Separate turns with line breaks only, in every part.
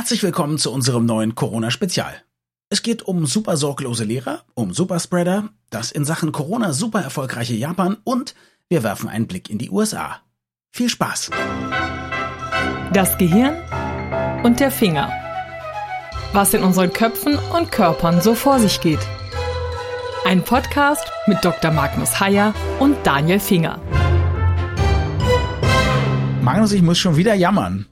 Herzlich willkommen zu unserem neuen Corona-Spezial. Es geht um super sorglose Lehrer, um Superspreader, das in Sachen Corona super erfolgreiche Japan und wir werfen einen Blick in die USA. Viel Spaß!
Das Gehirn und der Finger. Was in unseren Köpfen und Körpern so vor sich geht. Ein Podcast mit Dr. Magnus Heyer und Daniel Finger.
Magnus, ich muss schon wieder jammern.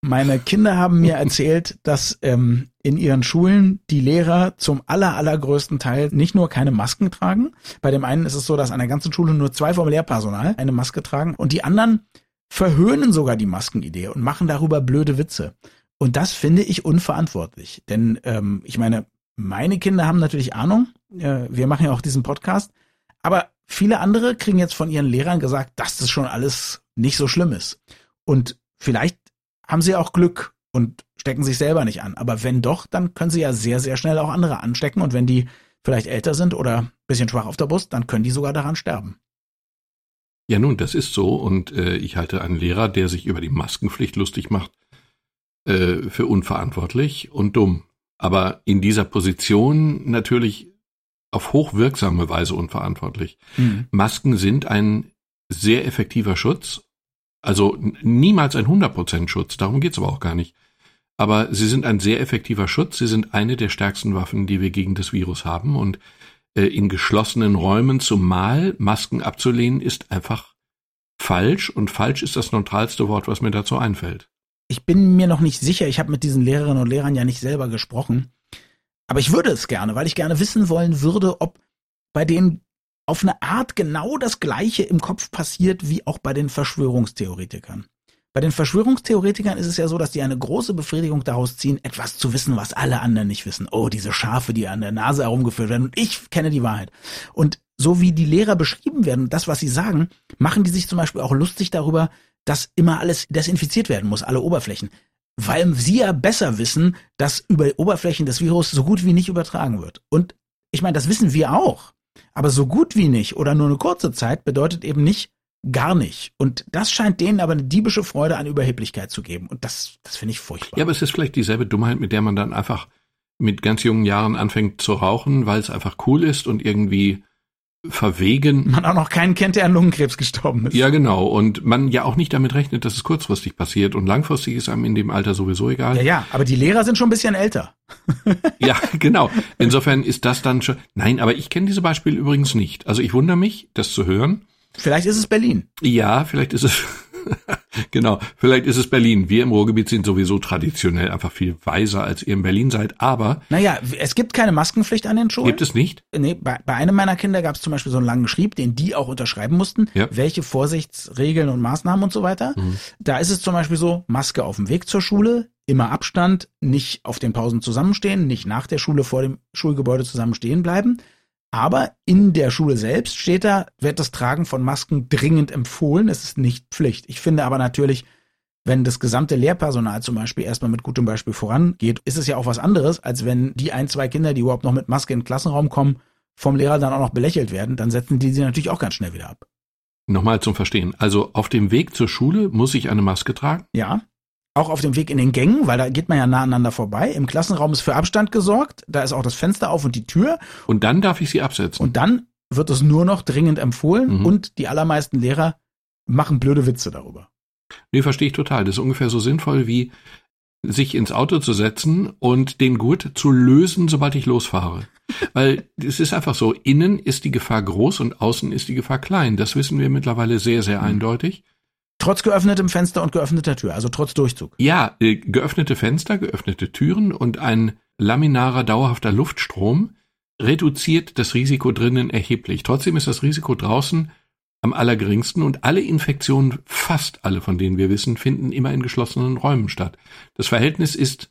Meine Kinder haben mir erzählt, dass ähm, in ihren Schulen die Lehrer zum aller, allergrößten Teil nicht nur keine Masken tragen. Bei dem einen ist es so, dass an der ganzen Schule nur zwei vom Lehrpersonal eine Maske tragen und die anderen verhöhnen sogar die Maskenidee und machen darüber blöde Witze. Und das finde ich unverantwortlich. Denn ähm, ich meine, meine Kinder haben natürlich Ahnung. Äh, wir machen ja auch diesen Podcast. Aber viele andere kriegen jetzt von ihren Lehrern gesagt, dass das schon alles nicht so schlimm ist. Und vielleicht haben sie auch Glück und stecken sich selber nicht an. Aber wenn doch, dann können sie ja sehr, sehr schnell auch andere anstecken. Und wenn die vielleicht älter sind oder ein bisschen schwach auf der Brust, dann können die sogar daran sterben.
Ja, nun, das ist so. Und äh, ich halte einen Lehrer, der sich über die Maskenpflicht lustig macht, äh, für unverantwortlich und dumm. Aber in dieser Position natürlich auf hochwirksame Weise unverantwortlich. Mhm. Masken sind ein sehr effektiver Schutz also niemals ein 100% Schutz, darum geht's aber auch gar nicht. Aber sie sind ein sehr effektiver Schutz, sie sind eine der stärksten Waffen, die wir gegen das Virus haben. Und äh, in geschlossenen Räumen zumal Masken abzulehnen, ist einfach falsch. Und falsch ist das neutralste Wort, was mir dazu einfällt.
Ich bin mir noch nicht sicher, ich habe mit diesen Lehrerinnen und Lehrern ja nicht selber gesprochen. Aber ich würde es gerne, weil ich gerne wissen wollen würde, ob bei denen auf eine Art genau das Gleiche im Kopf passiert wie auch bei den Verschwörungstheoretikern. Bei den Verschwörungstheoretikern ist es ja so, dass die eine große Befriedigung daraus ziehen, etwas zu wissen, was alle anderen nicht wissen. Oh, diese Schafe, die an der Nase herumgeführt werden und ich kenne die Wahrheit. Und so wie die Lehrer beschrieben werden, das, was sie sagen, machen die sich zum Beispiel auch lustig darüber, dass immer alles desinfiziert werden muss, alle Oberflächen. Weil sie ja besser wissen, dass über Oberflächen des Virus so gut wie nicht übertragen wird. Und ich meine, das wissen wir auch. Aber so gut wie nicht oder nur eine kurze Zeit bedeutet eben nicht gar nicht. Und das scheint denen aber eine diebische Freude an Überheblichkeit zu geben. Und das, das finde ich furchtbar.
Ja, aber es ist vielleicht dieselbe Dummheit, mit der man dann einfach mit ganz jungen Jahren anfängt zu rauchen, weil es einfach cool ist und irgendwie verwegen.
Man auch noch keinen kennt, der an Lungenkrebs gestorben ist.
Ja, genau. Und man ja auch nicht damit rechnet, dass es kurzfristig passiert. Und langfristig ist einem in dem Alter sowieso egal.
Ja, ja, aber die Lehrer sind schon ein bisschen älter.
ja, genau. Insofern ist das dann schon. Nein, aber ich kenne diese Beispiele übrigens nicht. Also ich wundere mich, das zu hören.
Vielleicht ist es Berlin.
Ja, vielleicht ist es. genau, vielleicht ist es Berlin. Wir im Ruhrgebiet sind sowieso traditionell einfach viel weiser, als ihr in Berlin seid, aber.
Naja, es gibt keine Maskenpflicht an den Schulen.
Gibt es nicht?
Nee, bei, bei einem meiner Kinder gab es zum Beispiel so einen langen Schrieb, den die auch unterschreiben mussten, ja. welche Vorsichtsregeln und Maßnahmen und so weiter. Mhm. Da ist es zum Beispiel so, Maske auf dem Weg zur Schule, immer Abstand, nicht auf den Pausen zusammenstehen, nicht nach der Schule vor dem Schulgebäude zusammen stehen bleiben. Aber in der Schule selbst steht da, wird das Tragen von Masken dringend empfohlen. Es ist nicht Pflicht. Ich finde aber natürlich, wenn das gesamte Lehrpersonal zum Beispiel erstmal mit gutem Beispiel vorangeht, ist es ja auch was anderes, als wenn die ein, zwei Kinder, die überhaupt noch mit Maske in den Klassenraum kommen, vom Lehrer dann auch noch belächelt werden, dann setzen die sie natürlich auch ganz schnell wieder ab.
Nochmal zum Verstehen. Also auf dem Weg zur Schule muss ich eine Maske tragen?
Ja. Auch auf dem Weg in den Gängen, weil da geht man ja nah aneinander vorbei. Im Klassenraum ist für Abstand gesorgt. Da ist auch das Fenster auf und die Tür.
Und dann darf ich sie absetzen.
Und dann wird es nur noch dringend empfohlen mhm. und die allermeisten Lehrer machen blöde Witze darüber.
Nee, verstehe ich total. Das ist ungefähr so sinnvoll wie sich ins Auto zu setzen und den Gurt zu lösen, sobald ich losfahre. Weil es ist einfach so, innen ist die Gefahr groß und außen ist die Gefahr klein. Das wissen wir mittlerweile sehr, sehr mhm. eindeutig.
Trotz geöffnetem Fenster und geöffneter Tür, also trotz Durchzug.
Ja, äh, geöffnete Fenster, geöffnete Türen und ein laminarer, dauerhafter Luftstrom reduziert das Risiko drinnen erheblich. Trotzdem ist das Risiko draußen am allergeringsten und alle Infektionen, fast alle von denen wir wissen, finden immer in geschlossenen Räumen statt. Das Verhältnis ist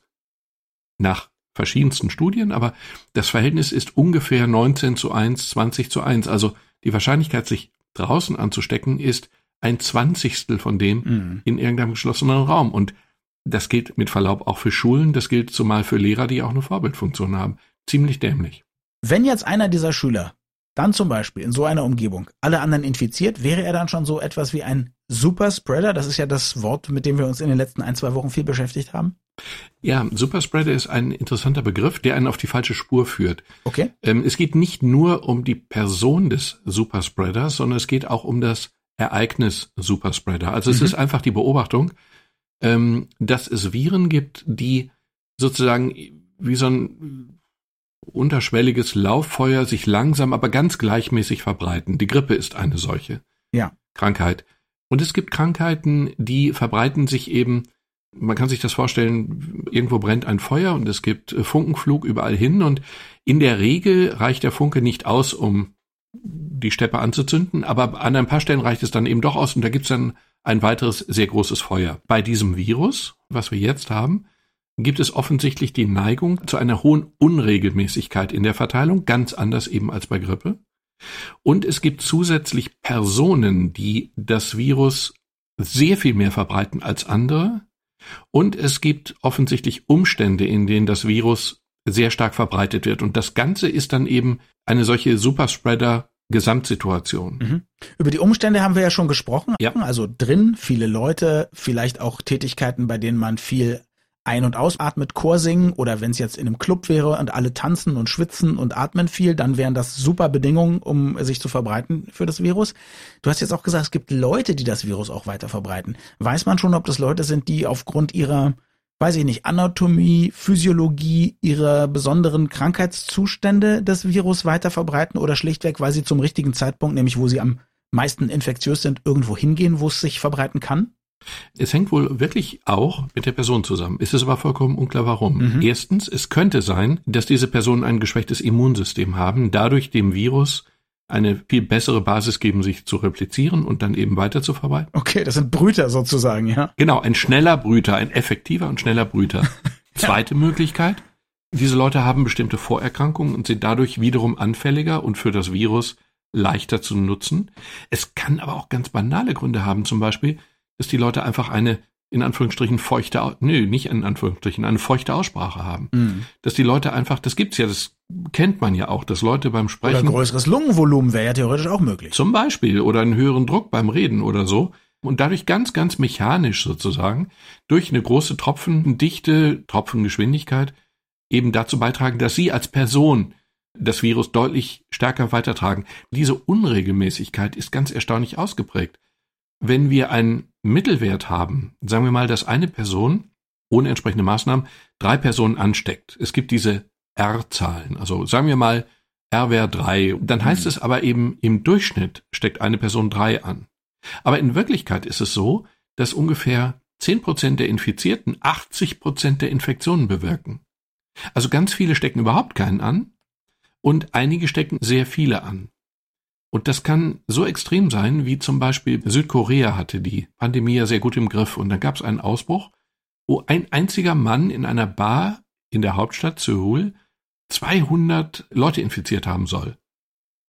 nach verschiedensten Studien, aber das Verhältnis ist ungefähr 19 zu 1, 20 zu 1. Also die Wahrscheinlichkeit, sich draußen anzustecken, ist ein Zwanzigstel von dem mhm. in irgendeinem geschlossenen Raum. Und das gilt mit Verlaub auch für Schulen, das gilt zumal für Lehrer, die auch eine Vorbildfunktion haben. Ziemlich dämlich.
Wenn jetzt einer dieser Schüler dann zum Beispiel in so einer Umgebung alle anderen infiziert, wäre er dann schon so etwas wie ein Superspreader, das ist ja das Wort, mit dem wir uns in den letzten ein, zwei Wochen viel beschäftigt haben.
Ja, Superspreader ist ein interessanter Begriff, der einen auf die falsche Spur führt.
Okay.
Ähm, es geht nicht nur um die Person des Superspreaders, sondern es geht auch um das Ereignis Superspreader. Also es
Mhm.
ist einfach die Beobachtung, ähm, dass es Viren gibt, die sozusagen wie so ein unterschwelliges Lauffeuer sich langsam, aber ganz gleichmäßig verbreiten. Die Grippe ist eine solche
Ja.
Krankheit. Und es gibt Krankheiten, die verbreiten sich eben, man kann sich das vorstellen, irgendwo brennt ein Feuer und es gibt äh, Funkenflug überall hin und in der Regel reicht der Funke nicht aus, um die Steppe anzuzünden, aber an ein paar Stellen reicht es dann eben doch aus und da gibt es dann ein weiteres sehr großes Feuer. Bei diesem Virus, was wir jetzt haben, gibt es offensichtlich die Neigung zu einer hohen Unregelmäßigkeit in der Verteilung, ganz anders eben als bei Grippe. Und es gibt zusätzlich Personen, die das Virus sehr viel mehr verbreiten als andere. Und es gibt offensichtlich Umstände, in denen das Virus sehr stark verbreitet wird. Und das Ganze ist dann eben eine solche Superspreader-Gesamtsituation.
Mhm. Über die Umstände haben wir ja schon gesprochen.
Ja.
Also drin, viele Leute, vielleicht auch Tätigkeiten, bei denen man viel ein- und ausatmet, Chor singen oder wenn es jetzt in einem Club wäre und alle tanzen und schwitzen und atmen viel, dann wären das super Bedingungen, um sich zu verbreiten für das Virus. Du hast jetzt auch gesagt, es gibt Leute, die das Virus auch weiter verbreiten. Weiß man schon, ob das Leute sind, die aufgrund ihrer, weiß ich nicht, Anatomie, Physiologie, ihrer besonderen Krankheitszustände das Virus weiter verbreiten oder schlichtweg, weil sie zum richtigen Zeitpunkt, nämlich wo sie am meisten infektiös sind, irgendwo hingehen, wo es sich verbreiten kann?
Es hängt wohl wirklich auch mit der Person zusammen. Es ist aber vollkommen unklar, warum.
Mhm.
Erstens, es könnte sein, dass diese Personen ein geschwächtes Immunsystem haben, dadurch dem Virus eine viel bessere Basis geben, sich zu replizieren und dann eben weiter zu verbreiten.
Okay, das sind Brüter sozusagen, ja.
Genau, ein schneller Brüter, ein effektiver und schneller Brüter. Zweite Möglichkeit, diese Leute haben bestimmte Vorerkrankungen und sind dadurch wiederum anfälliger und für das Virus leichter zu nutzen. Es kann aber auch ganz banale Gründe haben, zum Beispiel, dass die Leute einfach eine, in Anführungsstrichen, feuchte, nö, nicht in Anführungsstrichen, eine feuchte Aussprache haben.
Mhm.
Dass die Leute einfach, das gibt's ja, das kennt man ja auch, dass Leute beim
Oder
Sprechen
größeres Lungenvolumen wäre ja theoretisch auch möglich.
zum Beispiel oder einen höheren Druck beim Reden oder so und dadurch ganz, ganz mechanisch sozusagen durch eine große Tropfendichte, Tropfengeschwindigkeit eben dazu beitragen, dass Sie als Person das Virus deutlich stärker weitertragen. Diese Unregelmäßigkeit ist ganz erstaunlich ausgeprägt. Wenn wir einen Mittelwert haben, sagen wir mal, dass eine Person ohne entsprechende Maßnahmen drei Personen ansteckt. Es gibt diese R-Zahlen. Also sagen wir mal, R wäre drei. Dann heißt es aber eben, im Durchschnitt steckt eine Person drei an. Aber in Wirklichkeit ist es so, dass ungefähr 10% der Infizierten 80% der Infektionen bewirken. Also ganz viele stecken überhaupt keinen an und einige stecken sehr viele an. Und das kann so extrem sein, wie zum Beispiel Südkorea hatte die Pandemie ja sehr gut im Griff und dann gab es einen Ausbruch, wo ein einziger Mann in einer Bar in der Hauptstadt Seoul 200 Leute infiziert haben soll.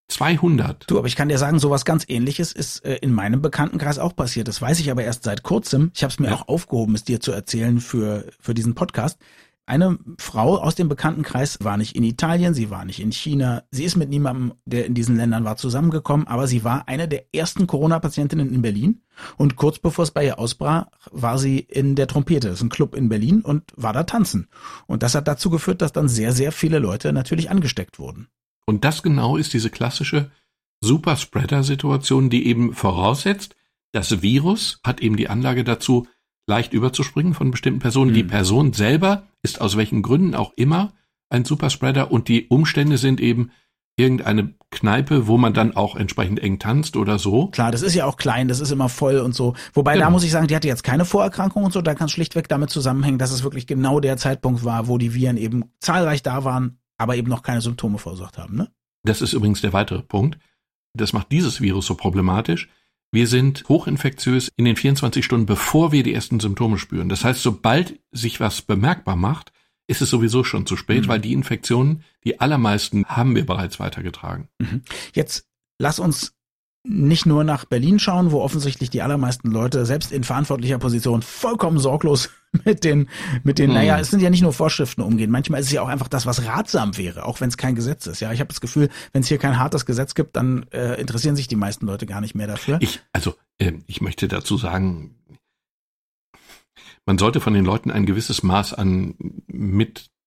200.
Du, aber ich kann dir sagen, sowas ganz ähnliches ist äh, in meinem Bekanntenkreis auch passiert. Das weiß ich aber erst seit kurzem. Ich habe es mir
Ja.
auch aufgehoben, es dir zu erzählen für, für diesen Podcast. Eine Frau aus dem Bekanntenkreis war nicht in Italien, sie war nicht in China, sie ist mit niemandem, der in diesen Ländern war, zusammengekommen, aber sie war eine der ersten Corona-Patientinnen in Berlin und kurz bevor es bei ihr ausbrach, war sie in der Trompete, das ist ein Club in Berlin und war da tanzen. Und das hat dazu geführt, dass dann sehr, sehr viele Leute natürlich angesteckt wurden.
Und das genau ist diese klassische Superspreader-Situation, die eben voraussetzt, das Virus hat eben die Anlage dazu, leicht überzuspringen von bestimmten Personen.
Mhm.
Die Person selber ist aus welchen Gründen auch immer ein Superspreader und die Umstände sind eben irgendeine Kneipe, wo man dann auch entsprechend eng tanzt oder so.
Klar, das ist ja auch klein, das ist immer voll und so. Wobei da
Genau.
muss ich sagen, die hatte jetzt keine Vorerkrankung und so, da kann es schlichtweg damit zusammenhängen, dass es wirklich genau der Zeitpunkt war, wo die Viren eben zahlreich da waren, aber eben noch keine Symptome verursacht haben, ne?
Das ist übrigens der weitere Punkt. Das macht dieses Virus so problematisch. Wir sind hochinfektiös in den 24 Stunden, bevor wir die ersten Symptome spüren. Das heißt, sobald sich was bemerkbar macht, ist es sowieso schon zu spät,
Mhm.
weil die Infektionen, die allermeisten haben wir bereits weitergetragen.
Jetzt lass uns nicht nur nach Berlin schauen, wo offensichtlich die allermeisten Leute selbst in verantwortlicher Position vollkommen sorglos mit den, mit den, hm. naja, es sind ja nicht nur Vorschriften umgehen. Manchmal ist es ja auch einfach das, was ratsam wäre, auch wenn es kein Gesetz ist. Ja, ich habe das Gefühl, wenn es hier kein hartes Gesetz gibt, dann äh, interessieren sich die meisten Leute gar nicht mehr dafür.
Ich, also, äh, ich möchte dazu sagen, man sollte von den Leuten ein gewisses Maß an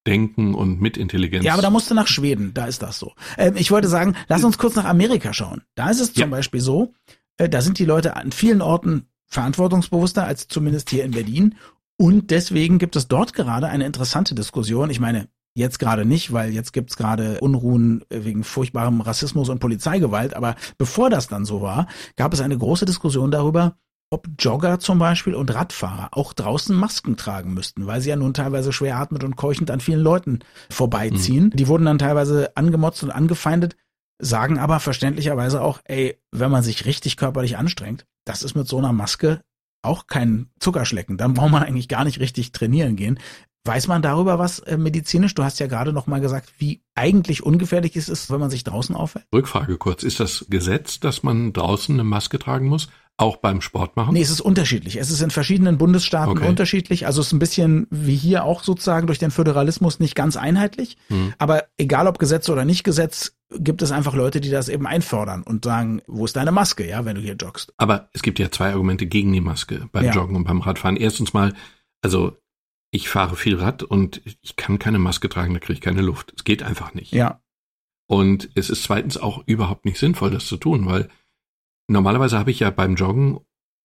Mitdenken und Mitintelligenz.
Ja, aber da musst du nach Schweden, da ist das so. Ähm, ich wollte sagen, lass uns kurz nach Amerika schauen. Da ist es zum ja. Beispiel so, äh, da sind die Leute an vielen Orten verantwortungsbewusster als zumindest hier in Berlin. Und deswegen gibt es dort gerade eine interessante Diskussion. Ich meine, Jetzt gerade nicht, weil jetzt gibt's gerade Unruhen wegen furchtbarem Rassismus und Polizeigewalt. Aber bevor das dann so war, gab es eine große Diskussion darüber, ob Jogger zum Beispiel und Radfahrer auch draußen Masken tragen müssten, weil sie ja nun teilweise schwer atmet und keuchend an vielen Leuten vorbeiziehen. Mhm. Die wurden dann teilweise angemotzt und angefeindet, sagen aber verständlicherweise auch, ey, wenn man sich richtig körperlich anstrengt, das ist mit so einer Maske auch kein Zuckerschlecken. Dann braucht man eigentlich gar nicht richtig trainieren gehen. Weiß man darüber was äh, medizinisch? Du hast ja gerade noch mal gesagt, wie eigentlich ungefährlich es ist, wenn man sich draußen aufhält.
Rückfrage kurz. Ist das Gesetz, dass man draußen eine Maske tragen muss? Auch beim Sport machen?
Nee, es ist unterschiedlich. Es ist in verschiedenen Bundesstaaten okay. unterschiedlich. Also es ist ein bisschen wie hier auch sozusagen durch den Föderalismus nicht ganz einheitlich. Hm. Aber egal ob Gesetz oder nicht Gesetz, gibt es einfach Leute, die das eben einfordern und sagen, wo ist deine Maske, ja, wenn du hier joggst.
Aber es gibt ja zwei Argumente gegen die Maske beim ja. Joggen und beim Radfahren. Erstens mal, also ich fahre viel Rad und ich kann keine Maske tragen, da kriege ich keine Luft. Es geht einfach nicht.
Ja.
Und es ist zweitens auch überhaupt nicht sinnvoll, das zu tun, weil normalerweise habe ich ja beim Joggen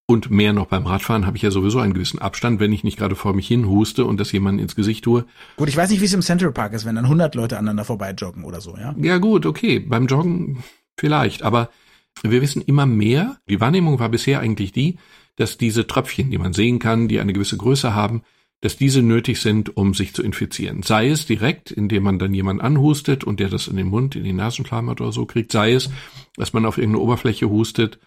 und mehr noch beim Radfahren habe ich ja sowieso einen gewissen Abstand, wenn ich nicht gerade vor mich hin huste und das jemand ins Gesicht tue.
Gut, ich weiß nicht, wie es im Central Park ist, wenn dann 100 Leute aneinander vorbei joggen oder so, ja?
Ja gut, okay, beim Joggen vielleicht, aber wir wissen immer mehr, die Wahrnehmung war bisher eigentlich die, dass diese Tröpfchen, die man sehen kann, die eine gewisse Größe haben, dass diese nötig sind, um sich zu infizieren. Sei es direkt, indem man dann jemanden anhustet und der das in den Mund, in die Nasenschleimhaut oder so kriegt, sei es, dass man auf irgendeine Oberfläche hustet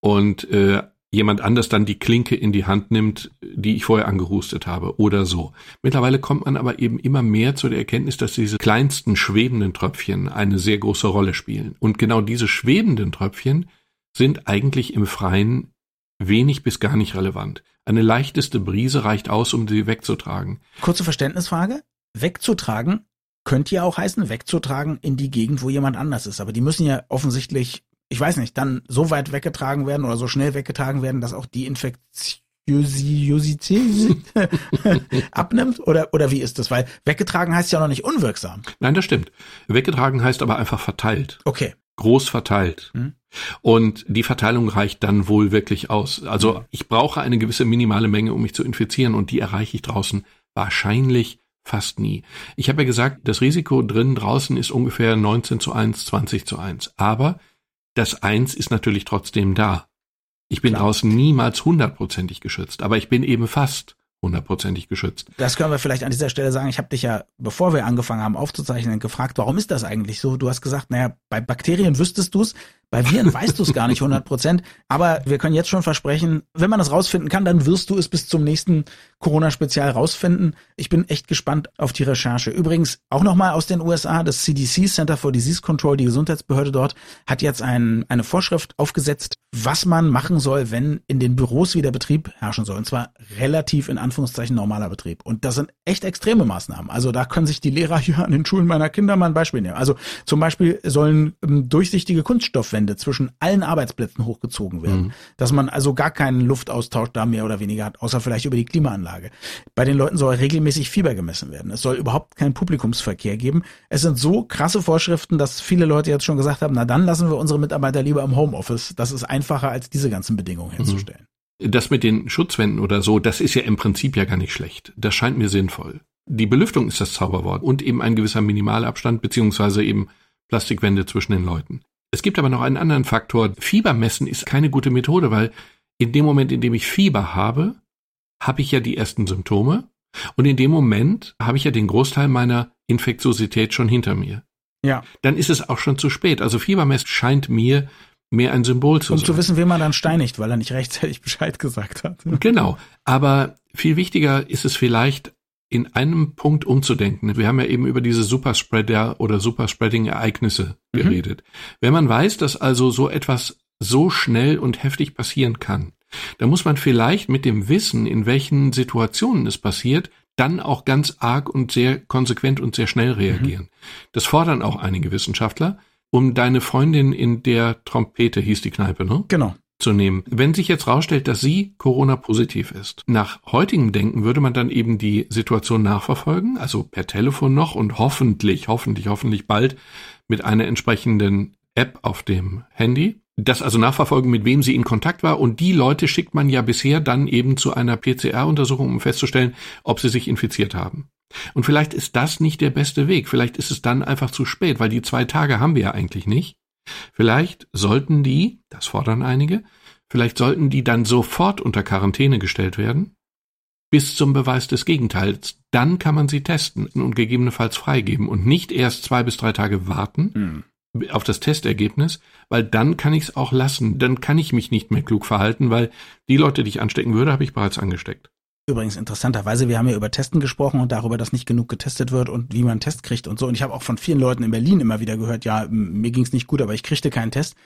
und äh, jemand anders dann die Klinke in die Hand nimmt, die ich vorher angehustet habe oder so. Mittlerweile kommt man aber eben immer mehr zu der Erkenntnis, dass diese kleinsten schwebenden Tröpfchen eine sehr große Rolle spielen. Und genau diese schwebenden Tröpfchen sind eigentlich im Freien wenig bis gar nicht relevant. Eine leichteste Brise reicht aus, um sie wegzutragen.
Kurze Verständnisfrage. Wegzutragen könnte ja auch heißen, wegzutragen in die Gegend, wo jemand anders ist. Aber die müssen ja offensichtlich, ich weiß nicht, dann so weit weggetragen werden oder so schnell weggetragen werden, dass auch die Infektiosität abnimmt? Oder, oder wie ist das? Weil weggetragen heißt ja noch nicht unwirksam.
Nein, das stimmt. Weggetragen heißt aber einfach verteilt.
Okay.
Groß verteilt. Hm. Und die Verteilung reicht dann wohl wirklich aus. Also ich brauche eine gewisse minimale Menge, um mich zu infizieren und die erreiche ich draußen wahrscheinlich fast nie. Ich habe ja gesagt, das Risiko drin draußen ist ungefähr 19 zu 1, 20 zu 1. Aber das 1 ist natürlich trotzdem da. Ich bin Klar. draußen niemals hundertprozentig geschützt, aber ich bin eben fast hundertprozentig geschützt.
Das können wir vielleicht an dieser Stelle sagen. Ich habe dich ja, bevor wir angefangen haben aufzuzeichnen, gefragt, warum ist das eigentlich so? Du hast gesagt, naja, bei Bakterien wüsstest du es, bei Viren weißt du es gar nicht 100 Prozent. Aber wir können jetzt schon versprechen, wenn man das rausfinden kann, dann wirst du es bis zum nächsten Corona-Spezial rausfinden. Ich bin echt gespannt auf die Recherche. Übrigens auch nochmal aus den USA, das CDC, Center for Disease Control, die Gesundheitsbehörde dort, hat jetzt ein, eine Vorschrift aufgesetzt, was man machen soll, wenn in den Büros wieder Betrieb herrschen soll. Und zwar relativ in Anführungszeichen normaler Betrieb. Und das sind echt extreme Maßnahmen. Also da können sich die Lehrer hier an den Schulen meiner Kinder mal ein Beispiel nehmen. Also zum Beispiel sollen ähm, durchsichtige Kunststoffwände zwischen allen Arbeitsplätzen hochgezogen werden. Mhm. Dass man also gar keinen Luftaustausch da mehr oder weniger hat, außer vielleicht über die Klimaanlage. Bei den Leuten soll regelmäßig Fieber gemessen werden. Es soll überhaupt keinen Publikumsverkehr geben. Es sind so krasse Vorschriften, dass viele Leute jetzt schon gesagt haben, na dann lassen wir unsere Mitarbeiter lieber im Homeoffice. Das ist einfach einfacher, als diese ganzen Bedingungen mhm. herzustellen.
Das mit den Schutzwänden oder so, das ist ja im Prinzip ja gar nicht schlecht. Das scheint mir sinnvoll. Die Belüftung ist das Zauberwort und eben ein gewisser Minimalabstand beziehungsweise eben Plastikwände zwischen den Leuten. Es gibt aber noch einen anderen Faktor. Fiebermessen ist keine gute Methode, weil in dem Moment, in dem ich Fieber habe, habe ich ja die ersten Symptome und in dem Moment habe ich ja den Großteil meiner Infektiosität schon hinter mir.
Ja.
Dann ist es auch schon zu spät. Also Fiebermessen scheint mir mehr ein Symbol zu
um
sein.
Um zu wissen, wen man dann steinigt, weil er nicht rechtzeitig Bescheid gesagt hat.
Genau. Aber viel wichtiger ist es vielleicht, in einem Punkt umzudenken. Wir haben ja eben über diese Superspreader oder Superspreading-Ereignisse mhm. geredet. Wenn man weiß, dass also so etwas so schnell und heftig passieren kann. Da muss man vielleicht mit dem Wissen, in welchen Situationen es passiert, dann auch ganz arg und sehr konsequent und sehr schnell reagieren. Mhm. Das fordern auch einige Wissenschaftler, um deine Freundin in der Trompete hieß die Kneipe, ne?
Genau
zu nehmen. Wenn sich jetzt rausstellt, dass sie Corona-positiv ist, nach heutigem Denken würde man dann eben die Situation nachverfolgen, also per Telefon noch und hoffentlich, hoffentlich, hoffentlich bald mit einer entsprechenden App auf dem Handy. Das also nachverfolgen, mit wem sie in Kontakt war. Und die Leute schickt man ja bisher dann eben zu einer PCR-Untersuchung, um festzustellen, ob sie sich infiziert haben. Und vielleicht ist das nicht der beste Weg. Vielleicht ist es dann einfach zu spät, weil die zwei Tage haben wir ja eigentlich nicht. Vielleicht sollten die, das fordern einige, vielleicht sollten die dann sofort unter Quarantäne gestellt werden, bis zum Beweis des Gegenteils. Dann kann man sie testen und gegebenenfalls freigeben und nicht erst zwei bis drei Tage warten mhm. auf das Testergebnis, weil dann kann ich es auch lassen. Dann kann ich mich nicht mehr klug verhalten, weil die Leute, die ich anstecken würde, habe ich bereits angesteckt.
Übrigens interessanterweise, wir haben ja über Testen gesprochen und darüber, dass nicht genug getestet wird und wie man einen Test kriegt und so. Und ich habe auch von vielen Leuten in Berlin immer wieder gehört, ja, mir ging's nicht gut, aber ich kriegte keinen Test.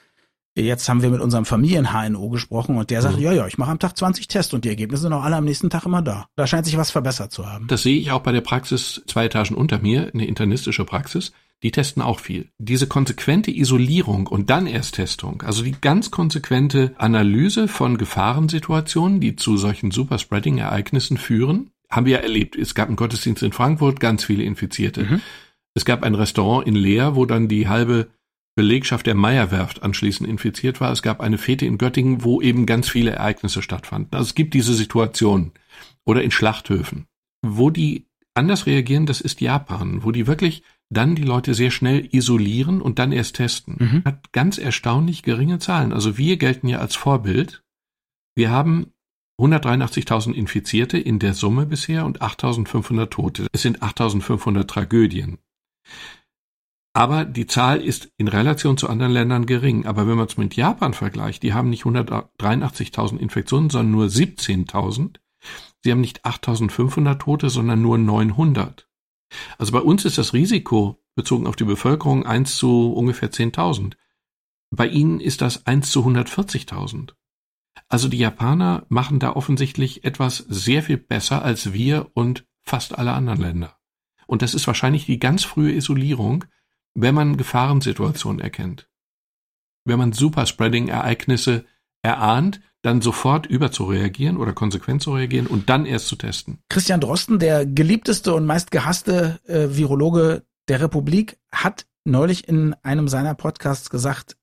Jetzt haben wir mit unserem Familien-HNO gesprochen und der sagt, mhm. ja, ja, ich mache am Tag 20 Tests und die Ergebnisse sind auch alle am nächsten Tag immer da. Da scheint sich was verbessert zu haben.
Das sehe ich auch bei der Praxis zwei Etagen unter mir, eine internistische Praxis die testen auch viel. Diese konsequente Isolierung und dann erst Testung, also die ganz konsequente Analyse von Gefahrensituationen, die zu solchen Superspreading-Ereignissen führen, haben wir ja erlebt. Es gab einen Gottesdienst in Frankfurt, ganz viele Infizierte. Mhm. Es gab ein Restaurant in Leer, wo dann die halbe Belegschaft der Meierwerft anschließend infiziert war. Es gab eine Fete in Göttingen, wo eben ganz viele Ereignisse stattfanden. Also es gibt diese Situation. Oder in Schlachthöfen. Wo die anders reagieren, das ist Japan, wo die wirklich dann die Leute sehr schnell isolieren und dann erst testen. Mhm. Hat ganz erstaunlich geringe Zahlen. Also wir gelten ja als Vorbild. Wir haben 183.000 Infizierte in der Summe bisher und 8.500 Tote. Es sind 8.500 Tragödien. Aber die Zahl ist in Relation zu anderen Ländern gering. Aber wenn man es mit Japan vergleicht, die haben nicht 183.000 Infektionen, sondern nur 17.000. Sie haben nicht 8.500 Tote, sondern nur 900. Also bei uns ist das Risiko bezogen auf die Bevölkerung 1 zu ungefähr 10.000. Bei ihnen ist das 1 zu 140.000. Also die Japaner machen da offensichtlich etwas sehr viel besser als wir und fast alle anderen Länder. Und das ist wahrscheinlich die ganz frühe Isolierung, wenn man Gefahrensituationen erkennt. Wenn man Superspreading-Ereignisse erahnt, dann sofort überzureagieren oder konsequent zu reagieren und dann erst zu testen.
Christian Drosten, der geliebteste und meist gehasste äh, Virologe der Republik, hat neulich in einem seiner Podcasts gesagt,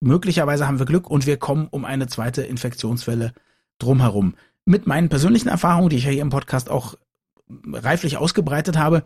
möglicherweise haben wir Glück und wir kommen um eine zweite Infektionswelle drumherum. Mit meinen persönlichen Erfahrungen, die ich ja hier im Podcast auch reiflich ausgebreitet habe,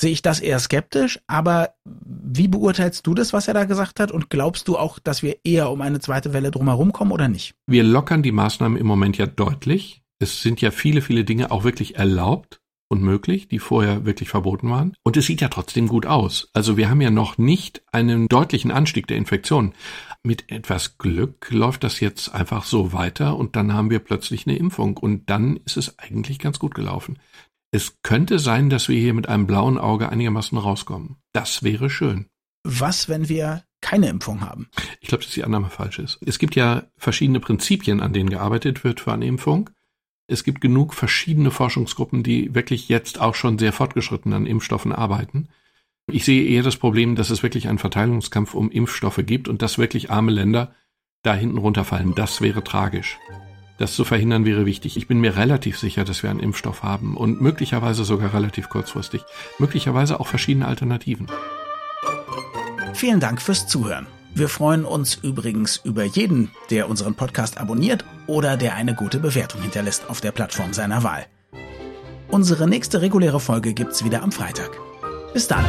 sehe ich das eher skeptisch, aber wie beurteilst du das, was er da gesagt hat? Und glaubst du auch, dass wir eher um eine zweite Welle drumherum kommen oder nicht?
Wir lockern die Maßnahmen im Moment ja deutlich. Es sind ja viele, viele Dinge auch wirklich erlaubt und möglich, die vorher wirklich verboten waren. Und es sieht ja trotzdem gut aus. Also wir haben ja noch nicht einen deutlichen Anstieg der Infektion. Mit etwas Glück läuft das jetzt einfach so weiter und dann haben wir plötzlich eine Impfung und dann ist es eigentlich ganz gut gelaufen. Es könnte sein, dass wir hier mit einem blauen Auge einigermaßen rauskommen. Das wäre schön.
Was, wenn wir keine Impfung haben?
Ich glaube, dass die Annahme falsch ist. Es gibt ja verschiedene Prinzipien, an denen gearbeitet wird für eine Impfung. Es gibt genug verschiedene Forschungsgruppen, die wirklich jetzt auch schon sehr fortgeschritten an Impfstoffen arbeiten. Ich sehe eher das Problem, dass es wirklich einen Verteilungskampf um Impfstoffe gibt und dass wirklich arme Länder da hinten runterfallen. Das wäre tragisch. Das zu verhindern wäre wichtig. Ich bin mir relativ sicher, dass wir einen Impfstoff haben und möglicherweise sogar relativ kurzfristig. Möglicherweise auch verschiedene Alternativen.
Vielen Dank fürs Zuhören. Wir freuen uns übrigens über jeden, der unseren Podcast abonniert oder der eine gute Bewertung hinterlässt auf der Plattform seiner Wahl. Unsere nächste reguläre Folge gibt's wieder am Freitag. Bis dann.